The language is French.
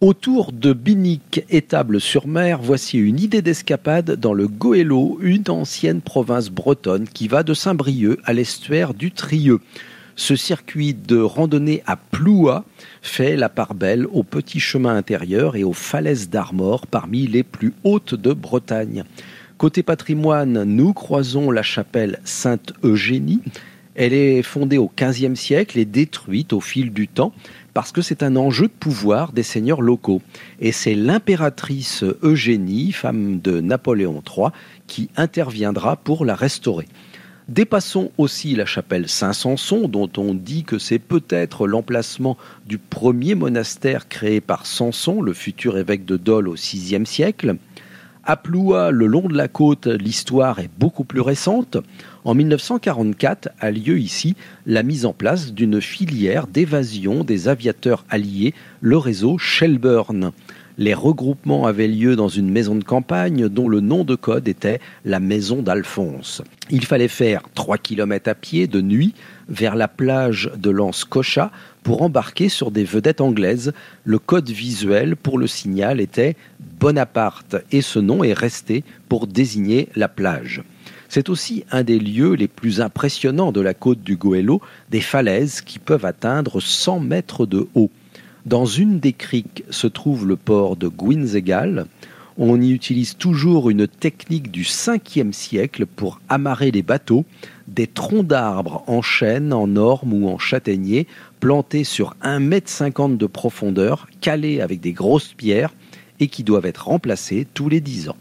Autour de Binic, étable sur mer, voici une idée d'escapade dans le Goëlo, une ancienne province bretonne qui va de Saint-Brieuc à l'estuaire du Trieux. Ce circuit de randonnée à Ploua fait la part belle aux petits chemins intérieurs et aux falaises d'Armor parmi les plus hautes de Bretagne. Côté patrimoine, nous croisons la chapelle Sainte-Eugénie. Elle est fondée au XVe siècle et détruite au fil du temps parce que c'est un enjeu de pouvoir des seigneurs locaux. Et c'est l'impératrice Eugénie, femme de Napoléon III, qui interviendra pour la restaurer. Dépassons aussi la chapelle Saint-Sanson, dont on dit que c'est peut-être l'emplacement du premier monastère créé par Samson, le futur évêque de Dole au VIe siècle. À Ploua, le long de la côte, l'histoire est beaucoup plus récente. En 1944 a lieu ici la mise en place d'une filière d'évasion des aviateurs alliés, le réseau Shelburne. Les regroupements avaient lieu dans une maison de campagne dont le nom de code était la maison d'Alphonse. Il fallait faire 3 km à pied de nuit vers la plage de l'Anse Cocha pour embarquer sur des vedettes anglaises. Le code visuel pour le signal était Bonaparte et ce nom est resté pour désigner la plage. C'est aussi un des lieux les plus impressionnants de la côte du Goëlo, des falaises qui peuvent atteindre 100 mètres de haut. Dans une des criques se trouve le port de Guinzegal. On y utilise toujours une technique du 5e siècle pour amarrer les bateaux, des troncs d'arbres en chêne, en orme ou en châtaignier, plantés sur 1,50 m de profondeur, calés avec des grosses pierres et qui doivent être remplacés tous les 10 ans.